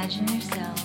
Imagine yourself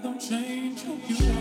don't change who you are.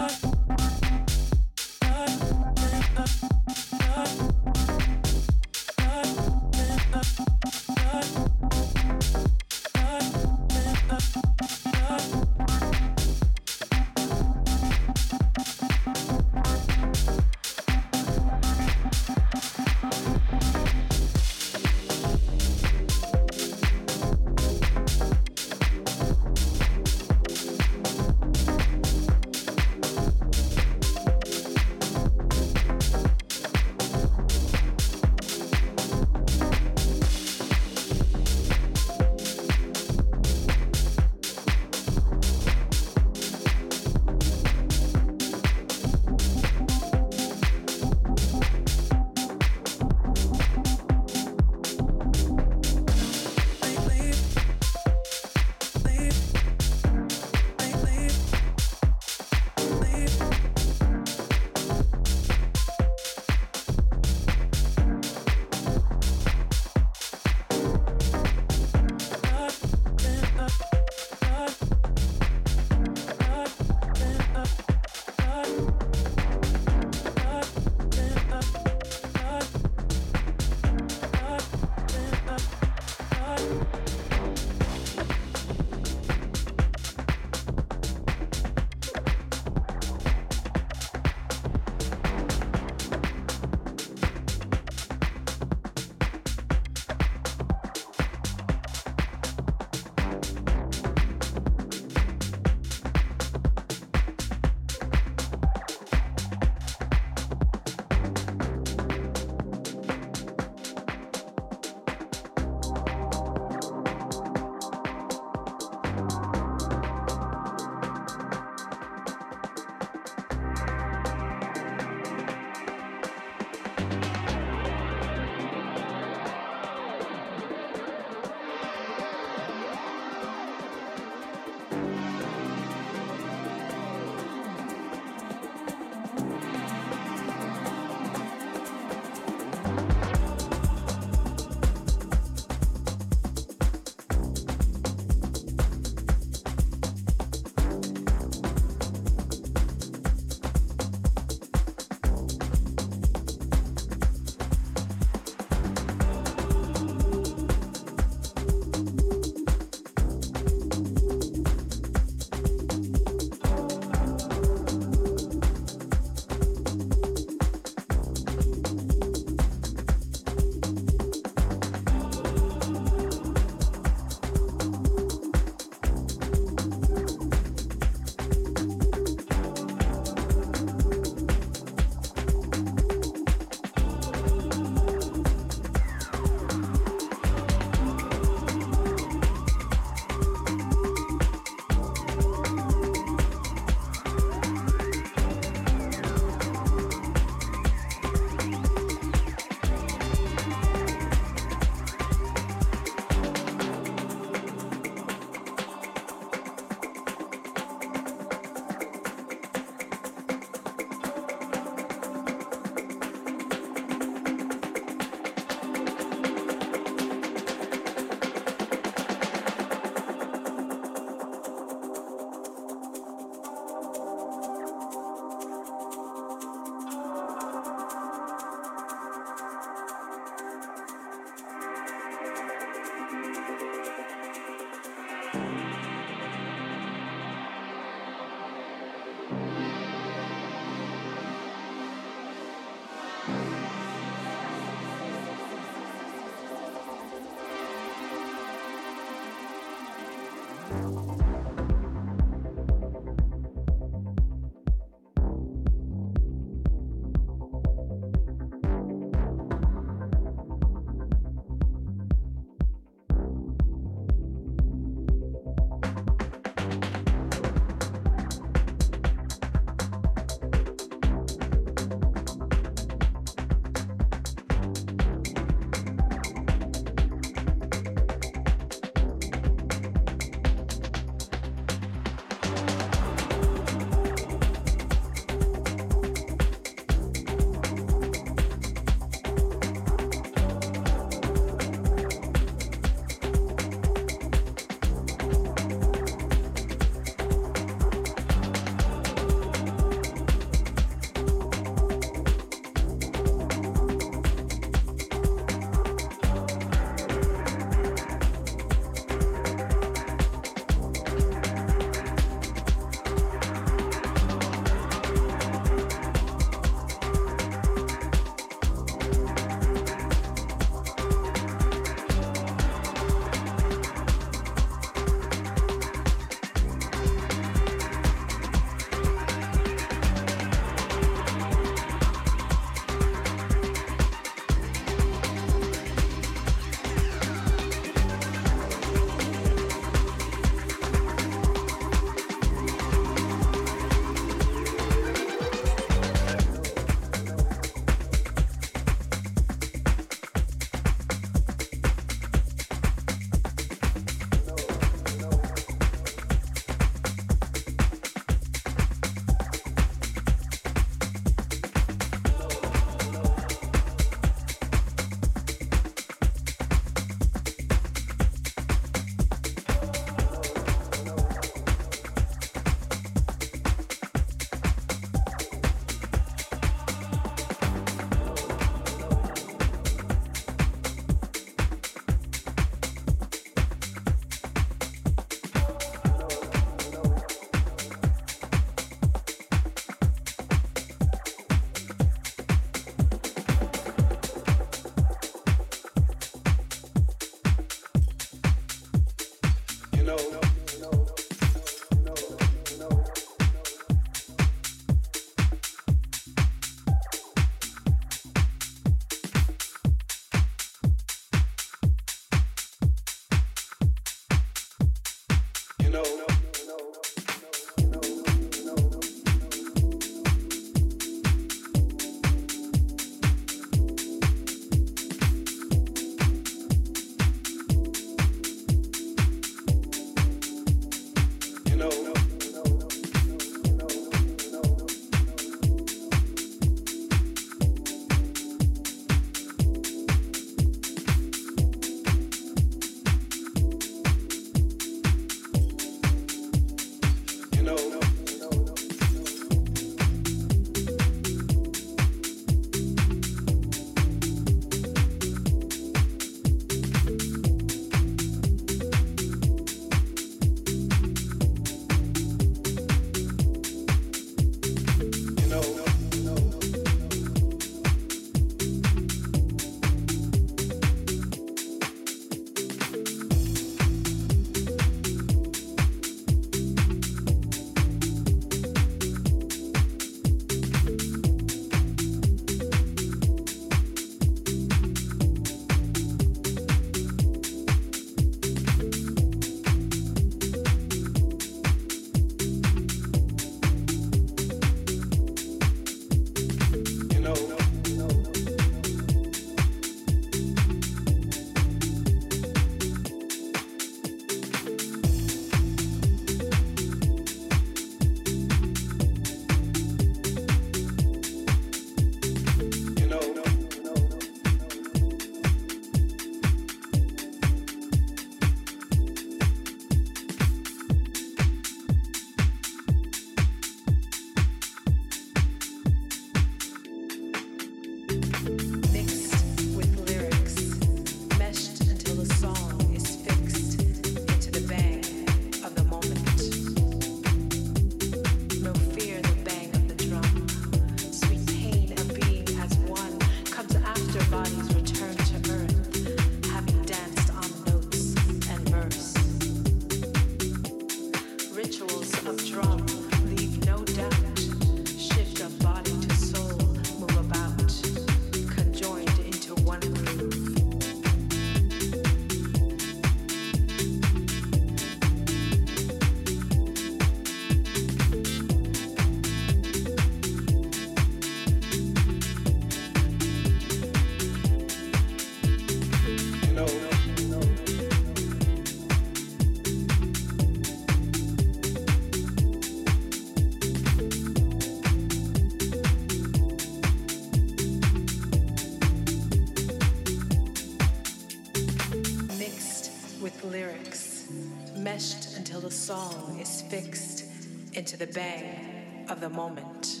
Into the bang of the moment.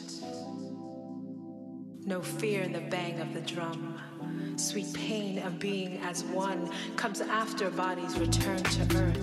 No fear in the bang of the drum. Sweet pain of being as one comes after bodies return to earth,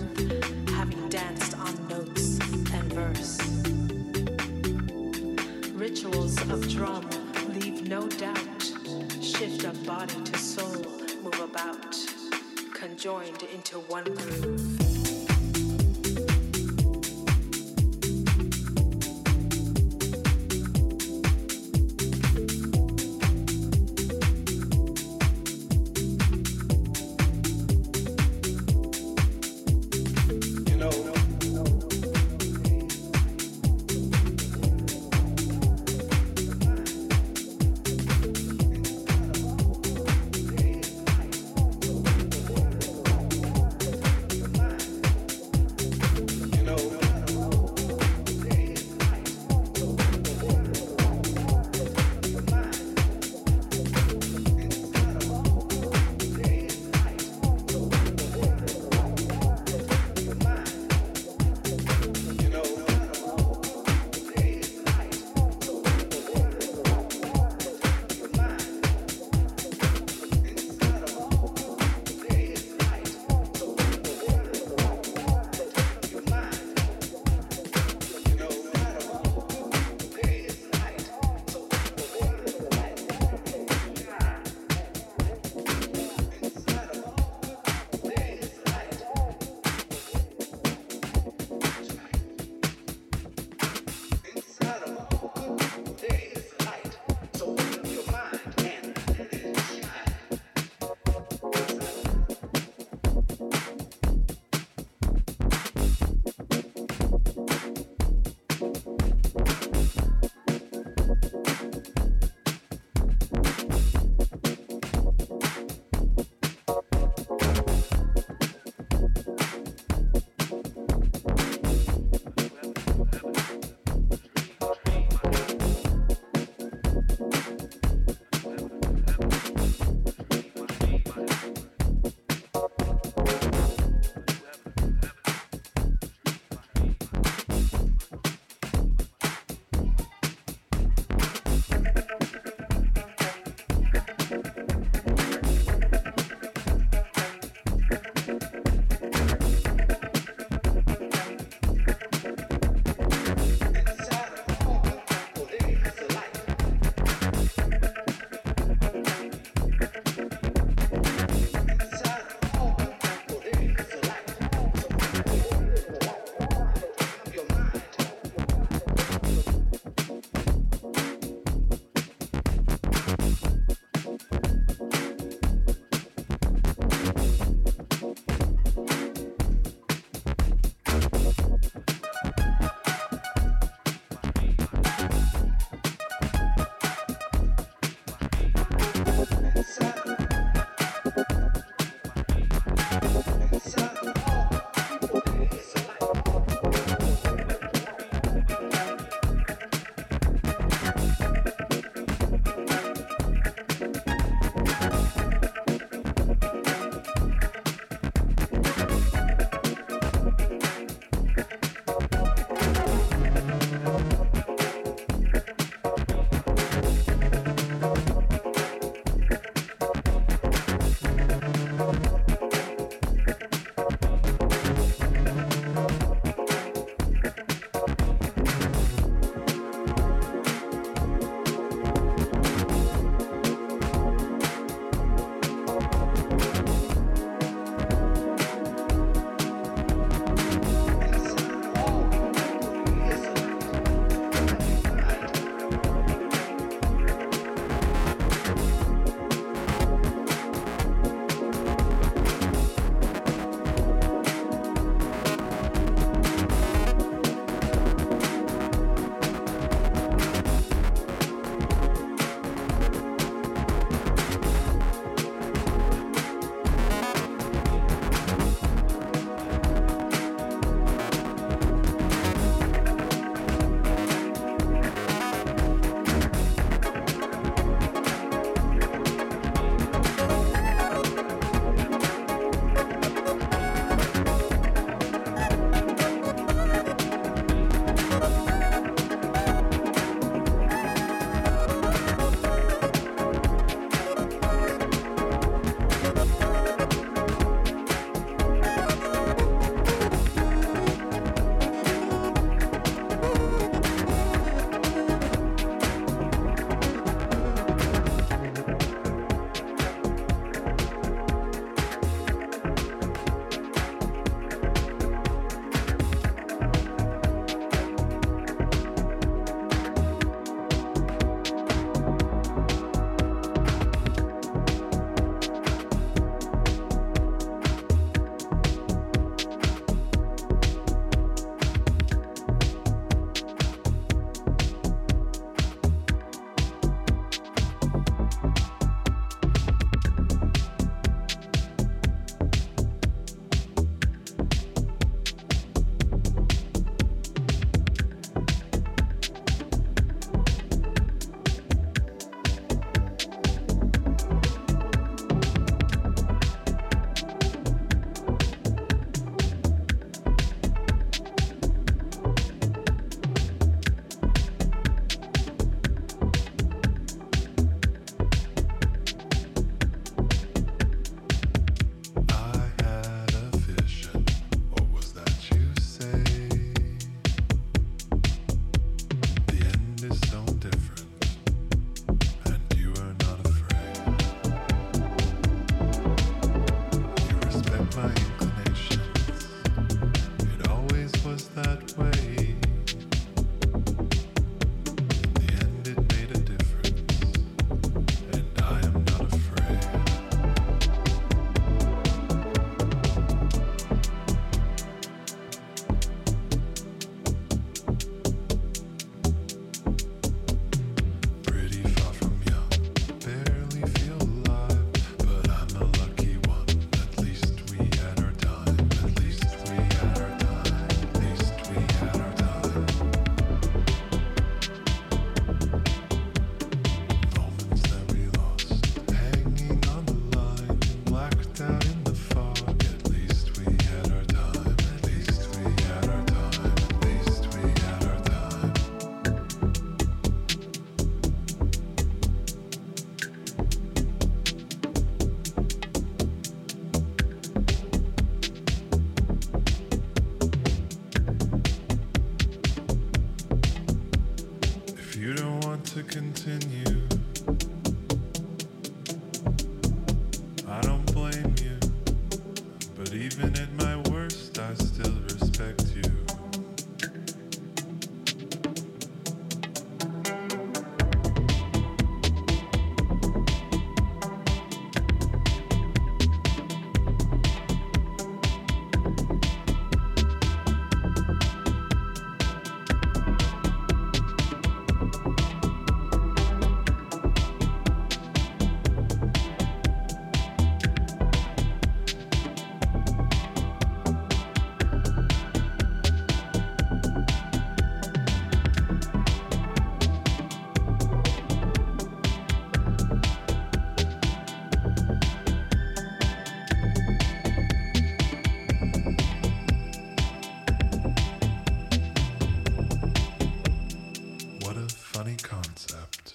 funny concept.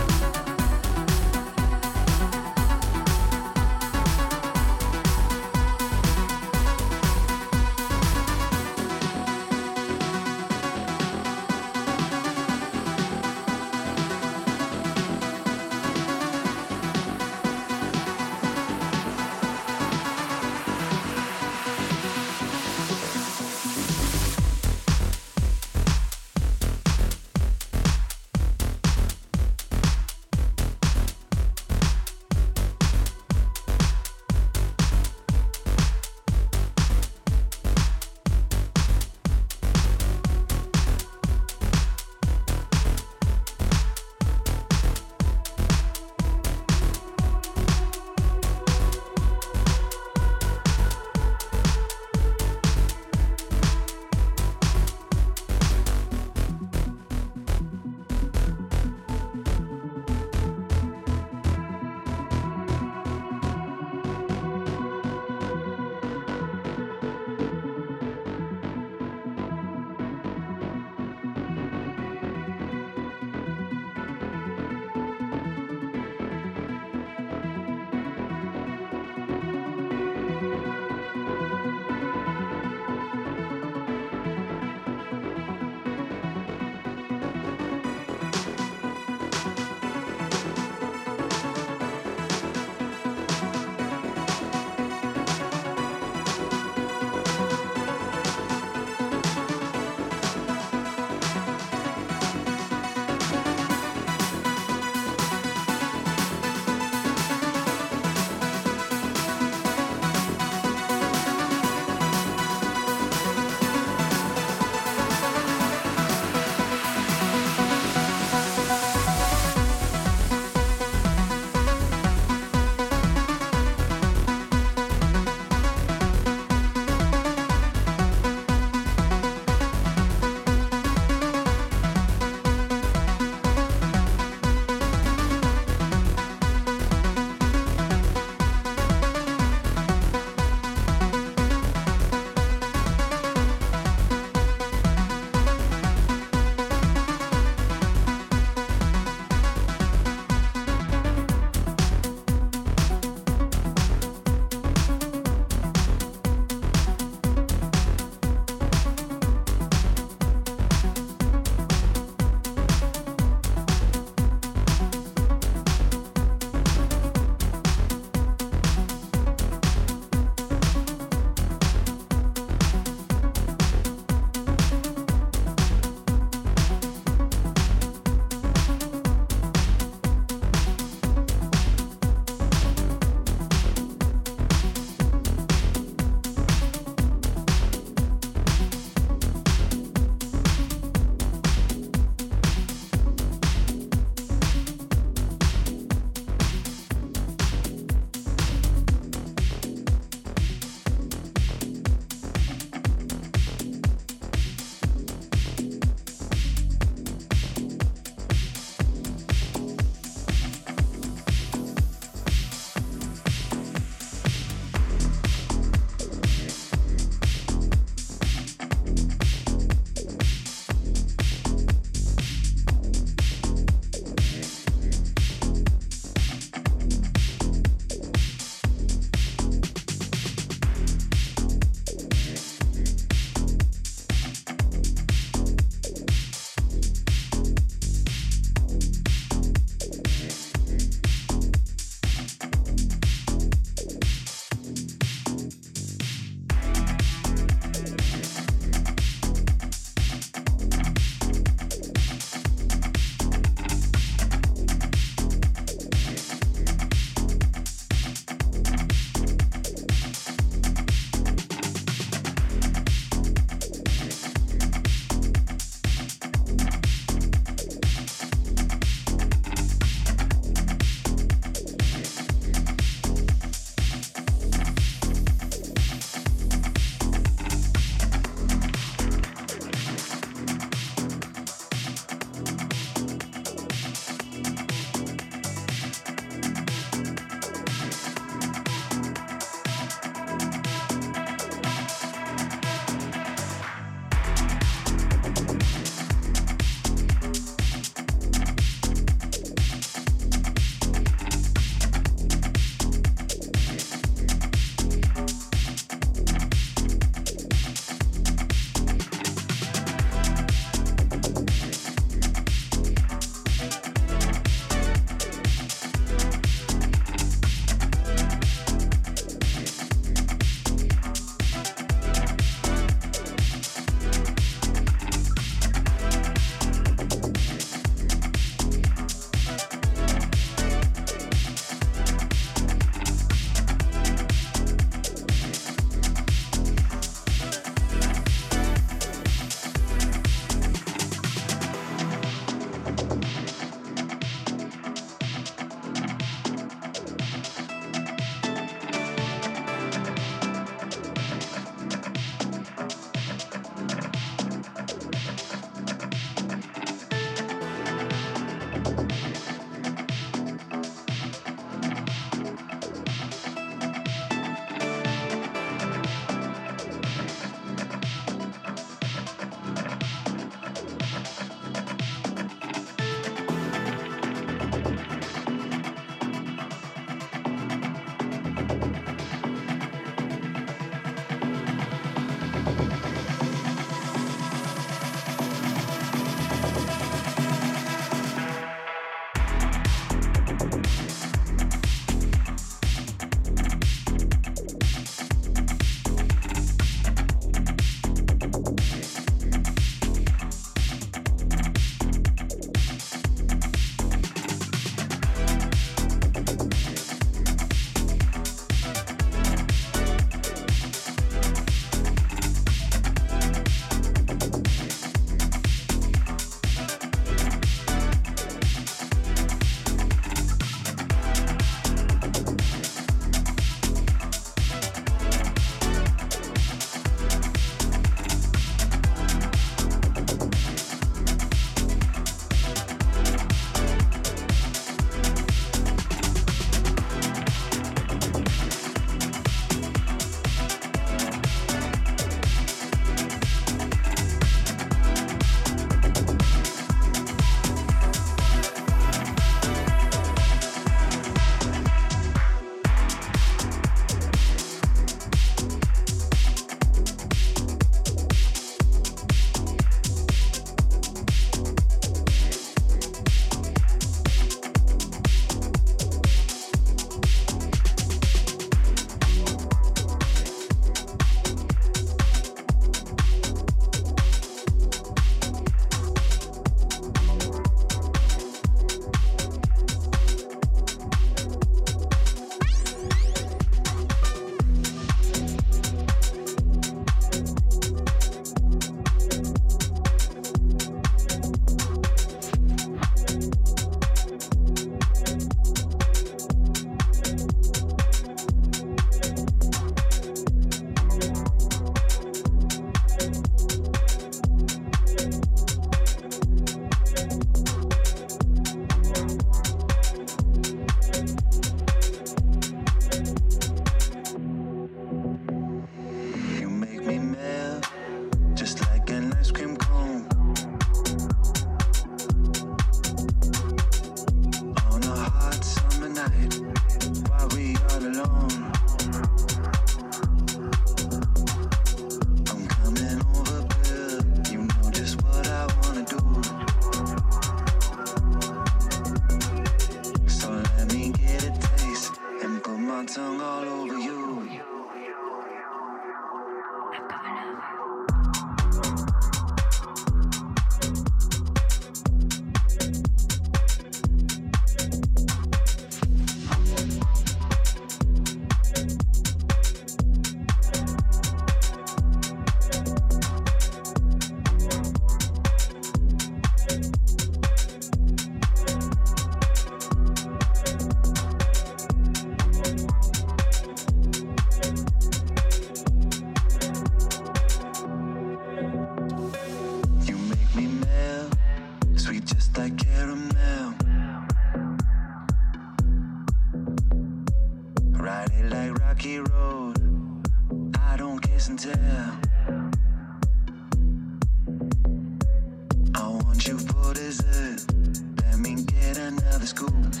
Get another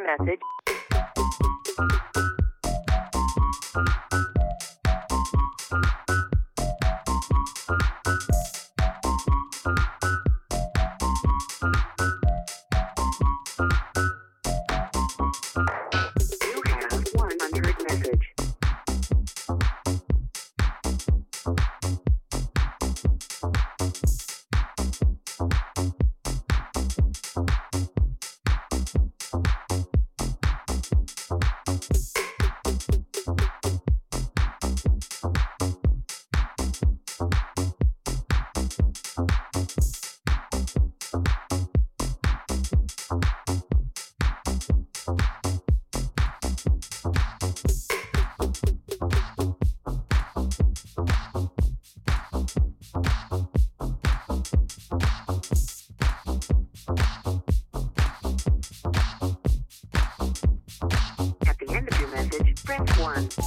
message. 1.